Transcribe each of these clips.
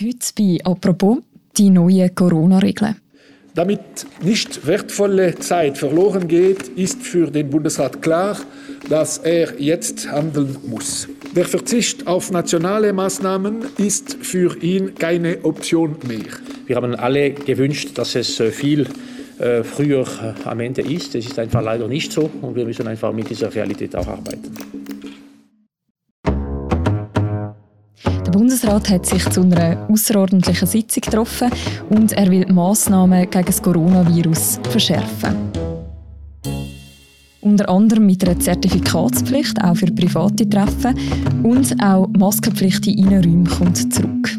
Heute bei «Apropos» die neuen Corona-Regeln. Damit nicht wertvolle Zeit verloren geht, ist für den Bundesrat klar, dass er jetzt handeln muss. Der Verzicht auf nationale Maßnahmen ist für ihn keine Option mehr. Wir haben alle gewünscht, dass es äh, viel äh, früher äh, am Ende ist. Es ist einfach leider nicht so und wir müssen einfach mit dieser Realität auch arbeiten. Bundesrat hat sich zu einer außerordentlichen Sitzung getroffen und er will Massnahmen gegen das Coronavirus verschärfen. Unter anderem mit einer Zertifikatspflicht auch für private Treffen und auch Maskenpflicht in Innenräumen kommt zurück.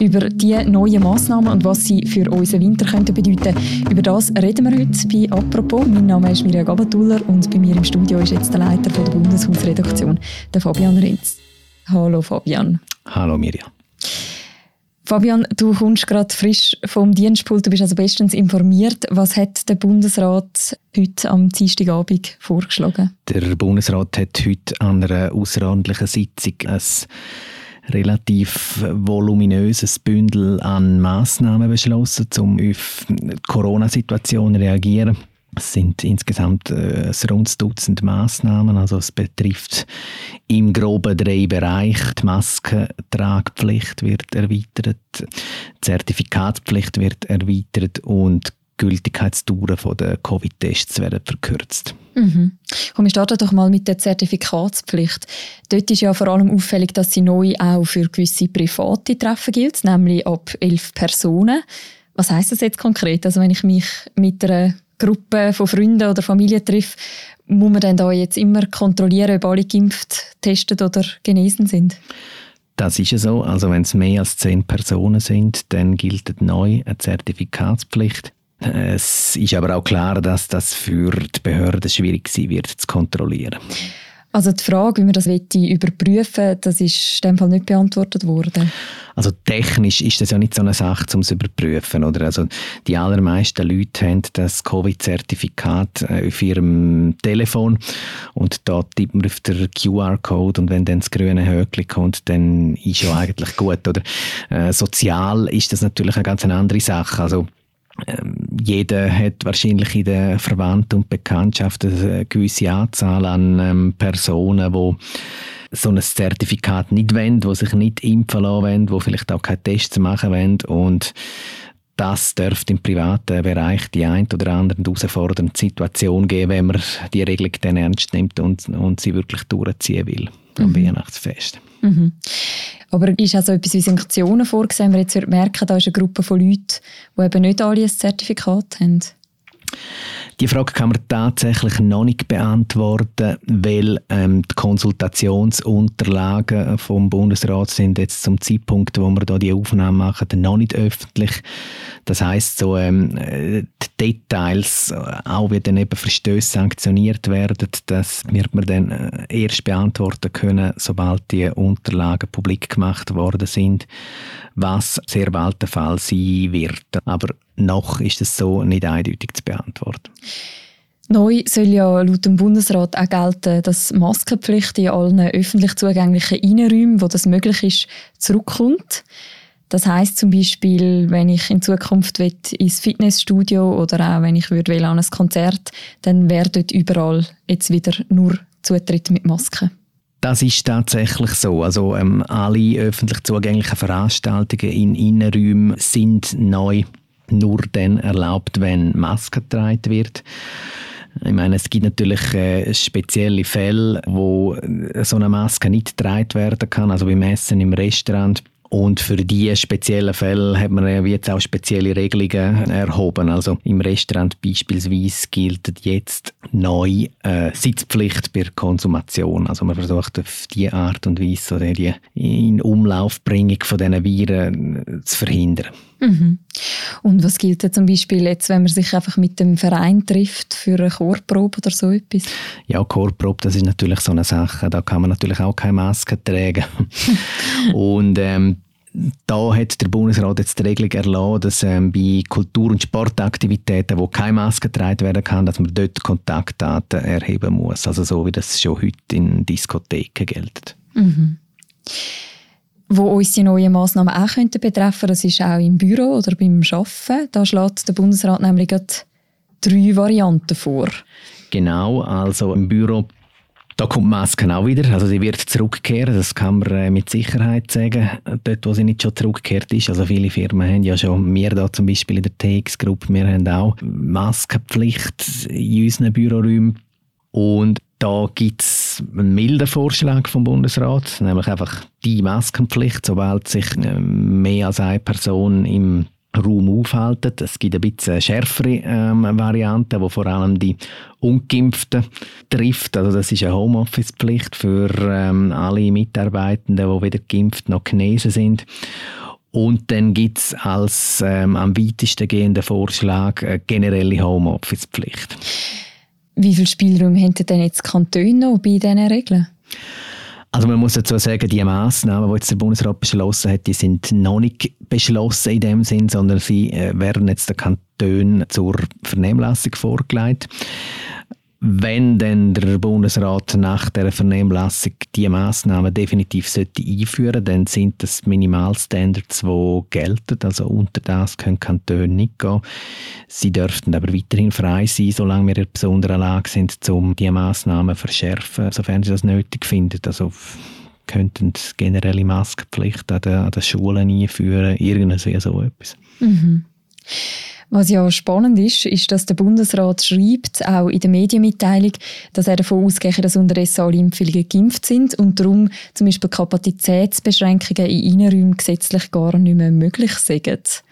Über diese neuen Massnahmen und was sie für unseren Winter könnten bedeuten, über das reden wir heute bei «Apropos». Mein Name ist Mirja Gabatuller und bei mir im Studio ist jetzt der Leiter der Bundeshausredaktion, der Fabian Renz. Hallo Fabian. Hallo Mirja. Fabian, du kommst gerade frisch vom Dienstpult, du bist also bestens informiert. Was hat der Bundesrat heute am Dienstagabend vorgeschlagen? Der Bundesrat hat heute an einer außerordentlichen Sitzung ein relativ voluminöses Bündel an Massnahmen beschlossen, um auf die Corona-Situation zu reagieren. Es sind insgesamt äh, ein Dutzend Massnahmen. Also es betrifft im Groben drei Bereiche. Die Maskentragpflicht wird erweitert, die Zertifikatspflicht wird erweitert und die Gültigkeitsdauer der Covid-Tests werden verkürzt. Mhm. Komm, wir starten doch mal mit der Zertifikatspflicht. Dort ist ja vor allem auffällig, dass sie neu auch für gewisse private Treffen gilt, nämlich ab elf Personen. Was heißt das jetzt konkret? Also wenn ich mich mit einer Gruppe von Freunden oder Familie treffe, muss man dann da jetzt immer kontrollieren, ob alle geimpft, testet oder genesen sind? Das ist ja so. Also wenn es mehr als zehn Personen sind, dann gilt neu eine Zertifikatspflicht. Es ist aber auch klar, dass das für die Behörden schwierig sein wird zu kontrollieren. Also die Frage, wie man das überprüfen will, das ist in dem Fall nicht beantwortet worden. Also technisch ist das ja nicht so eine Sache, um es zu überprüfen. Oder? Also die allermeisten Leute haben das Covid-Zertifikat äh, auf ihrem Telefon und da tippt man auf den QR-Code und wenn dann das grüne Höckchen kommt, dann ist ja eigentlich gut. Oder? Äh, sozial ist das natürlich eine ganz andere Sache. Also jeder hat wahrscheinlich in der Verwandten und Bekanntschaft eine gewisse Anzahl an ähm, Personen, die so ein Zertifikat nicht wollen, die sich nicht impfen lassen wollen, die vielleicht auch keine Tests machen wollen. Und das dürfte im privaten Bereich die ein oder andere herausfordernde Situation geben, wenn man die Regelung dann ernst nimmt und, und sie wirklich durchziehen will am mhm. Weihnachtsfest. Mhm. Aber ist also etwas wie Sanktionen vorgesehen? Wir jetzt merken, da ist eine Gruppe von Leuten, die eben nicht alle ein Zertifikat haben. Die Frage kann man tatsächlich noch nicht beantworten, weil ähm, die Konsultationsunterlagen vom Bundesrat sind jetzt zum Zeitpunkt, wo wir da die Aufnahme machen, noch nicht öffentlich. Das heißt, so ähm, die Details, auch wie dann eben Verstöße sanktioniert werden, das wird man dann äh, erst beantworten können, sobald die Unterlagen publik gemacht worden sind, was sehr bald der Fall sein wird. Aber noch ist es so nicht eindeutig zu beantworten. Neu soll ja laut dem Bundesrat auch gelten, dass Maskenpflicht in allen öffentlich zugänglichen Innenräumen, wo das möglich ist, zurückkommt. Das heißt zum Beispiel, wenn ich in Zukunft ins Fitnessstudio oder auch wenn ich würde an ein Konzert, dann wäre dort überall jetzt wieder nur Zutritt mit Masken. Das ist tatsächlich so. Also ähm, alle öffentlich zugänglichen Veranstaltungen in Innenräumen sind neu nur dann erlaubt, wenn Maske getragen wird. Ich meine, es gibt natürlich äh, spezielle Fälle, wo so eine Maske nicht getragen werden kann, also beim Essen im Restaurant. Und für diese speziellen Fälle hat man jetzt auch spezielle Regelungen erhoben. Also im Restaurant beispielsweise gilt jetzt neu äh, Sitzpflicht bei Konsumation. Also man versucht auf diese Art und Weise oder die in Umlaufbringung von diesen Viren äh, zu verhindern. Mhm. Und was gilt denn zum Beispiel jetzt, wenn man sich einfach mit dem Verein trifft für eine Chorprobe oder so etwas? Ja, Chorprobe, das ist natürlich so eine Sache. Da kann man natürlich auch keine Maske tragen. und ähm, da hat der Bundesrat jetzt die Regelung erlassen, dass ähm, bei Kultur- und Sportaktivitäten, wo keine Maske getragen werden kann, dass man dort Kontaktdaten erheben muss. Also so, wie das schon heute in Diskotheken gilt. Mhm. Wo uns die neuen Massnahmen auch könnten betreffen das ist auch im Büro oder beim Arbeiten. Da schlägt der Bundesrat nämlich drei Varianten vor. Genau, also im Büro da kommt Masken auch wieder, also sie wird zurückkehren, das kann man äh, mit Sicherheit sagen, dort wo sie nicht schon zurückgekehrt ist. Also viele Firmen haben ja schon, wir da zum Beispiel in der TX-Gruppe, wir haben auch Maskenpflicht in unseren Büroräumen und da gibt es einen milden Vorschlag vom Bundesrat, nämlich einfach die Maskenpflicht, sobald sich äh, mehr als eine Person im Raum aufhalten. Es gibt ein bisschen schärfere ähm, Varianten, die vor allem die Ungeimpften trifft. Also das ist eine Homeoffice-Pflicht für ähm, alle Mitarbeitenden, die weder geimpft noch genesen sind. Und dann gibt es als ähm, am weitesten gehenden Vorschlag eine generelle Homeoffice-Pflicht. Wie viel Spielraum haben denn jetzt Kantone noch bei diesen Regeln? Also man muss dazu sagen, die Massnahmen, die jetzt der Bundesrat beschlossen hat, die sind noch nicht beschlossen in dem Sinn, sondern sie äh, werden jetzt den Kantonen zur Vernehmlassung vorgelegt. Wenn denn der Bundesrat nach der Vernehmlassung die Maßnahmen definitiv sollte einführen, dann sind das Minimalstandards, die gelten. Also unter das können Kantone nicht gehen. Sie dürften aber weiterhin frei sein, solange wir in besonderer Lage sind, um die Maßnahmen verschärfen, sofern sie das nötig finden. Also könnten generelle Maskenpflicht an den, an den Schulen einführen, irgendwie so etwas. Mhm. Was ja spannend ist, ist, dass der Bundesrat schreibt, auch in der Medienmitteilung, dass er davon ausgeht, dass unterdessen alle Impfungen geimpft sind und darum zum Beispiel Kapazitätsbeschränkungen in Innenräumen gesetzlich gar nicht mehr möglich sind.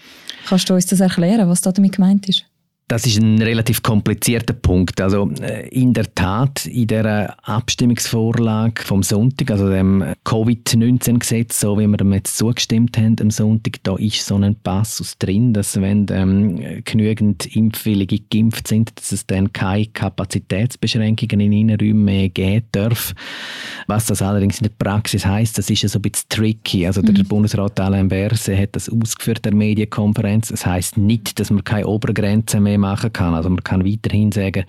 Kannst du uns das erklären, was da damit gemeint ist? Das ist ein relativ komplizierter Punkt. Also äh, in der Tat, in der Abstimmungsvorlage vom Sonntag, also dem Covid-19-Gesetz, so wie wir dem jetzt zugestimmt haben am Sonntag, da ist so ein Passus drin, dass wenn ähm, genügend Impfwillige geimpft sind, dass es dann keine Kapazitätsbeschränkungen in Innenräumen mehr geben darf. Was das allerdings in der Praxis heißt, das ist ja so ein bisschen tricky. Also der mhm. Bundesrat Alain Berset hat das ausgeführt der Medienkonferenz. Das heißt nicht, dass man keine Obergrenze mehr machen kann. Also man kann weiterhin sagen,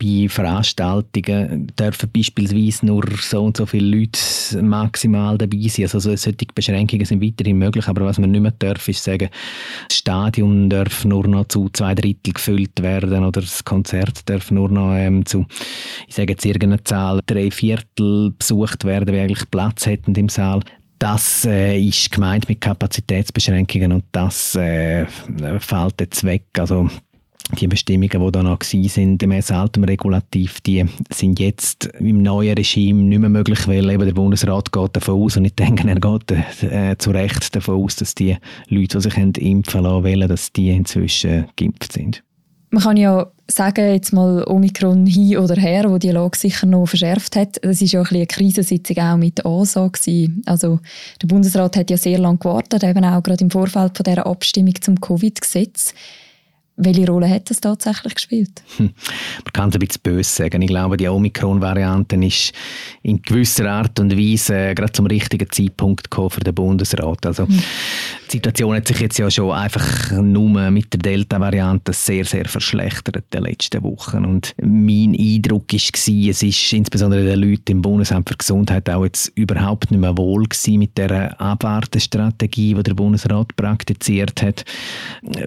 bei Veranstaltungen dürfen beispielsweise nur so und so viele Leute maximal dabei sein. Also solche Beschränkungen sind weiterhin möglich, aber was man nicht mehr darf, ist sagen, das Stadion darf nur noch zu zwei Drittel gefüllt werden oder das Konzert darf nur noch ähm, zu, ich sage jetzt irgendeine Zahl, drei Viertel besucht werden, wie eigentlich Platz hätten im Saal. Das äh, ist gemeint mit Kapazitätsbeschränkungen und das äh, fällt jetzt weg. Also die Bestimmungen, die da noch sind, gemäß altem Regulativ, die sind jetzt im neuen Regime nicht mehr möglich, weil eben der Bundesrat geht davon aus, und ich denke, er geht äh, zu Recht davon aus, dass die Leute, die sich impfen lassen wollen, dass die inzwischen geimpft sind. Man kann ja sagen, jetzt mal Omikron hin oder her, wo die Lage sicher noch verschärft hat. Das ist ja ein eine Krisensitzung auch mit ASA gewesen. Also der Bundesrat hat ja sehr lange gewartet, eben auch gerade im Vorfeld von dieser Abstimmung zum Covid-Gesetz. Welche Rolle hat das tatsächlich gespielt? Hm. Man kann es ein bisschen böse sagen. Ich glaube, die Omikron-Variante ist in gewisser Art und Weise äh, gerade zum richtigen Zeitpunkt für den Bundesrat. Also, hm. Die Situation hat sich jetzt ja schon einfach nur mit der Delta-Variante sehr, sehr verschlechtert in den letzten Wochen. Und mein Eindruck war, es ist insbesondere den Leuten im Bundesamt für Gesundheit auch jetzt überhaupt nicht mehr wohl gewesen mit der Abwartestrategie, die der Bundesrat praktiziert hat.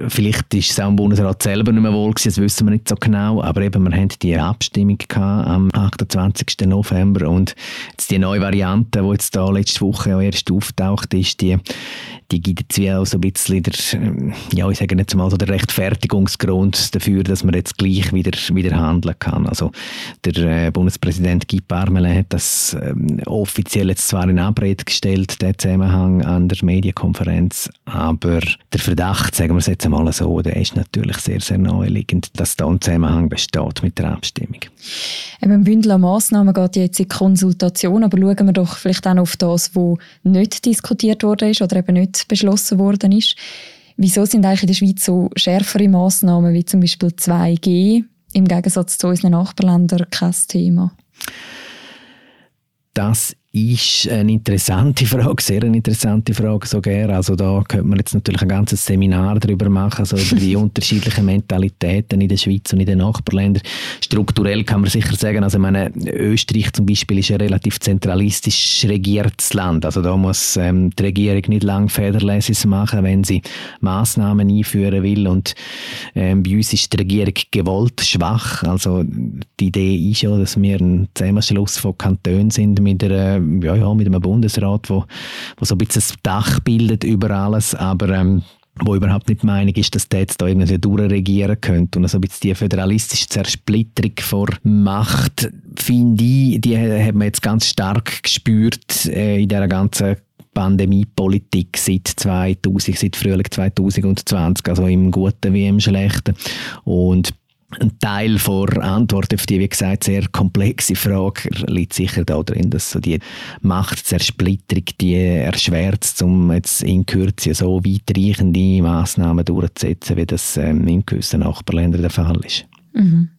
Vielleicht ist es auch im Bundesrat Bundesrat selber nicht mehr wohl gewesen, das wissen wir nicht so genau, aber eben, wir haben die Abstimmung am 28. November und jetzt die neue Variante, die jetzt da letzte Woche ja erst auftaucht ist, die, die gibt jetzt wie auch so ein bisschen der, ja, ich sage jetzt mal so der Rechtfertigungsgrund dafür, dass man jetzt gleich wieder, wieder handeln kann. Also der äh, Bundespräsident Guy Parmelin hat das ähm, offiziell jetzt zwar in Abrede gestellt, der Zusammenhang an der Medienkonferenz, aber der Verdacht, sagen wir es jetzt einmal so, der ist natürlich natürlich sehr, sehr naheliegend, dass da ein Zusammenhang besteht mit der Abstimmung. Ein Bündel an Massnahmen geht jetzt in Konsultation, aber schauen wir doch vielleicht auch auf das, was nicht diskutiert worden ist oder eben nicht beschlossen worden ist. Wieso sind eigentlich in der Schweiz so schärfere Massnahmen wie zum Beispiel 2G im Gegensatz zu unseren Nachbarländern kein Thema? Das ist eine interessante Frage, sehr eine interessante Frage sogar. Also da könnte man jetzt natürlich ein ganzes Seminar darüber machen, also über die unterschiedlichen Mentalitäten in der Schweiz und in den Nachbarländern. Strukturell kann man sicher sagen, also meine, Österreich zum Beispiel ist ein relativ zentralistisch regiertes Land. Also da muss ähm, die Regierung nicht lang Federleses machen, wenn sie Maßnahmen einführen will. Und ähm, bei uns ist die Regierung gewollt schwach. Also die Idee ist ja, dass wir ein Zusammenschluss von Kantonen sind mit einer ja, ja, mit einem Bundesrat, wo, wo so ein bisschen das Dach bildet über alles, aber ähm, wo überhaupt nicht die Meinung ist, dass der jetzt da irgendwie durchregieren könnte. Und so ein bisschen die föderalistische Zersplitterung vor Macht, finde ich, die hat man jetzt ganz stark gespürt äh, in dieser ganzen Pandemiepolitik seit 2000, seit Frühling 2020, also im Guten wie im Schlechten. Und ein Teil der Antwort auf die, wie gesagt, sehr komplexe Frage liegt sicher darin, dass so die Machtzersplitterung die erschwert, um jetzt in Kürze so weitreichende Massnahmen durchzusetzen, wie das ähm, in gewissen Nachbarländern der Fall ist. Mhm.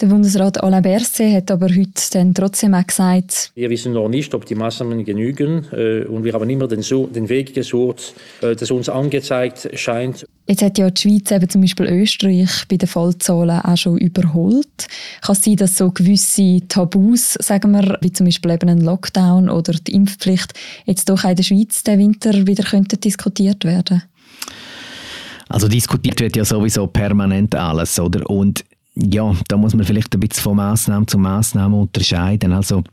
Der Bundesrat Alain Berset hat aber heute dann trotzdem auch gesagt, wir wissen noch nicht, ob die Maßnahmen genügen äh, und wir haben immer den, den Weg gesucht, äh, das uns angezeigt scheint. Jetzt hat ja die Schweiz eben zum Beispiel Österreich bei den Fallzahlen auch schon überholt. Kann es sein, dass so gewisse Tabus, sagen wir, wie zum Beispiel eben ein Lockdown oder die Impfpflicht, jetzt doch auch in der Schweiz den Winter wieder könnten diskutiert werden? Also diskutiert wird ja sowieso permanent alles, oder? Und ja, da muss man vielleicht ein bisschen von Maßnahme zu Maßnahme unterscheiden. Also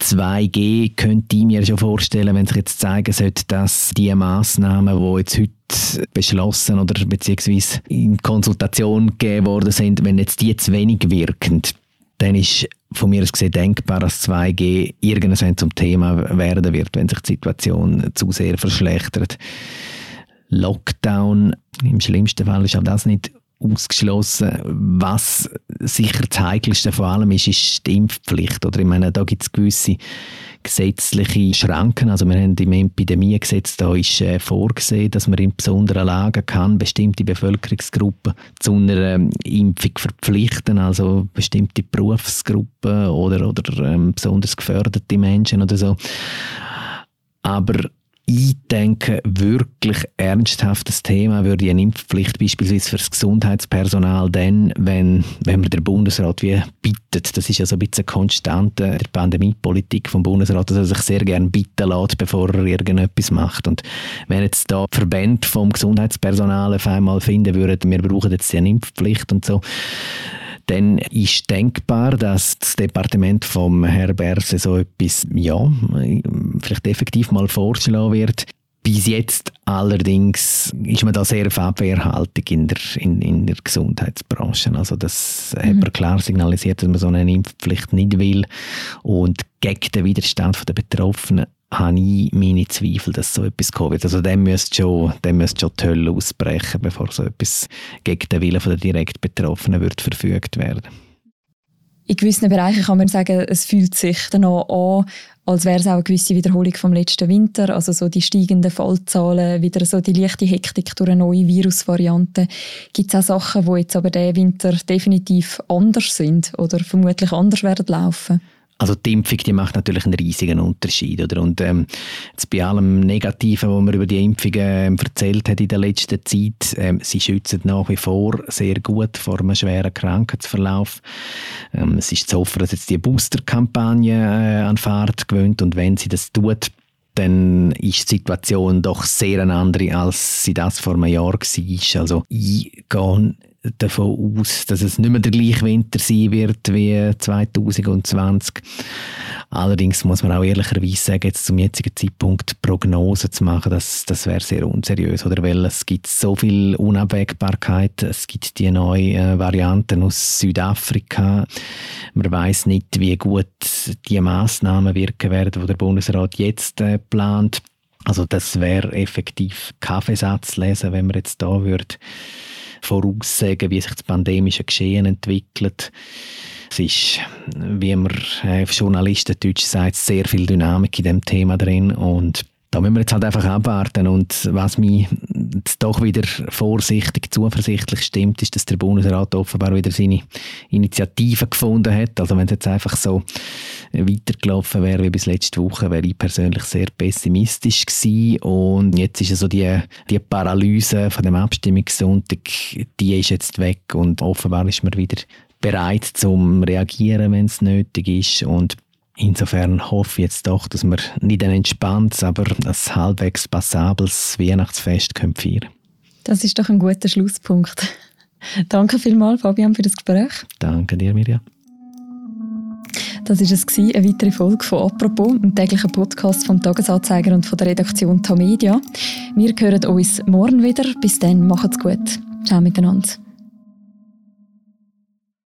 2G könnte ich mir schon vorstellen, wenn sich jetzt zeigen sollte, dass die Maßnahmen, die jetzt heute beschlossen oder beziehungsweise in Konsultation gegeben worden sind, wenn jetzt die zu wenig wirken, dann ist von mir aus gesehen denkbar, dass 2G irgendwann zum Thema werden wird, wenn sich die Situation zu sehr verschlechtert. Lockdown, im schlimmsten Fall ist auch das nicht ausgeschlossen. Was sicher das Heikelste von allem ist, ist die Impfpflicht. Oder ich meine, da gibt es gewisse gesetzliche Schranken. Also wir haben im Epidemiegesetz da ist äh, vorgesehen, dass man in besonderen Lagen kann bestimmte Bevölkerungsgruppen zu einer ähm, Impfung verpflichten, also bestimmte Berufsgruppen oder, oder ähm, besonders geförderte Menschen oder so. Aber ich denke, wirklich ernsthaftes Thema würde eine Impfpflicht beispielsweise für das Gesundheitspersonal dann, wenn, wenn man der Bundesrat wie bittet. Das ist ja so ein bisschen Konstante der Pandemiepolitik vom Bundesrat, dass er sich sehr gerne bitten lässt, bevor er irgendetwas macht. Und wenn jetzt da Verbände vom Gesundheitspersonal auf einmal finden würden, wir brauchen jetzt eine Impfpflicht und so, dann ist denkbar, dass das Departement vom Herrn Berse so etwas, ja, vielleicht effektiv mal vorschlagen wird. Bis jetzt allerdings ist man da sehr auf Abwehrhaltung in der, in, in der Gesundheitsbranche. Also das mhm. hat man klar signalisiert, dass man so eine Impfpflicht nicht will. Und gegen den Widerstand der Betroffenen habe ich meine Zweifel, dass so etwas kommen wird. Also dem müsste schon, dem müsste schon die Hölle ausbrechen, bevor so etwas gegen den Willen der direkt Betroffenen wird verfügt werden. In gewissen Bereichen kann man sagen, es fühlt sich dann auch an, als wäre es auch eine gewisse Wiederholung vom letzten Winter, also so die steigenden Fallzahlen, wieder so die leichte Hektik durch eine neue Virusvariante. Gibt es auch Sachen, die jetzt aber diesen Winter definitiv anders sind oder vermutlich anders werden laufen? Also die Impfung, die macht natürlich einen riesigen Unterschied. Oder? Und ähm, jetzt bei allem Negativen, was man über die Impfungen ähm, erzählt hat in der letzten Zeit, ähm, sie schützen nach wie vor sehr gut vor einem schweren Krankheitsverlauf. Ähm, es ist zu hoffen, dass jetzt die Booster-Kampagne äh, an Fahrt gewöhnt und wenn sie das tut, dann ist die Situation doch sehr eine andere, als sie das vor einem Jahr war. Also ich gehe davon aus, dass es nicht mehr der gleiche Winter sein wird wie 2020. Allerdings muss man auch ehrlicherweise sagen, jetzt zum jetzigen Zeitpunkt Prognosen zu machen, das, das wäre sehr unseriös, oder? Weil es gibt so viel Unabwägbarkeit, es gibt die neuen äh, Varianten aus Südafrika. Man weiß nicht, wie gut die Maßnahmen wirken werden, die der Bundesrat jetzt äh, plant. Also das wäre effektiv Kaffeesatz lesen, wenn man jetzt da würde voraussagen, wie sich das pandemische Geschehen entwickelt. Es ist, wie man äh, auf Journalistendeutsch sagt, sehr viel Dynamik in dem Thema drin und da müssen wir jetzt halt einfach abwarten und was mich doch wieder vorsichtig, zuversichtlich stimmt, ist, dass der Bundesrat offenbar wieder seine Initiative gefunden hat. Also wenn es jetzt einfach so weitergelaufen wäre wie bis letzte Woche, wäre ich persönlich sehr pessimistisch gewesen. Und jetzt ist also die, die Paralyse von dem Abstimmungssonntag, die ist jetzt weg und offenbar ist man wieder bereit zum reagieren, wenn es nötig ist und Insofern hoffe ich jetzt doch, dass wir nicht ein entspanntes, aber ein halbwegs passables Weihnachtsfest feiern können. Das ist doch ein guter Schlusspunkt. Danke vielmals, Fabian, für das Gespräch. Danke dir, Mirja. Das war es, eine weitere Folge von «Apropos», einem täglichen Podcast vom Tagesanzeiger und von der Redaktion Tamedia. Wir hören uns morgen wieder. Bis dann, macht's gut. Ciao miteinander.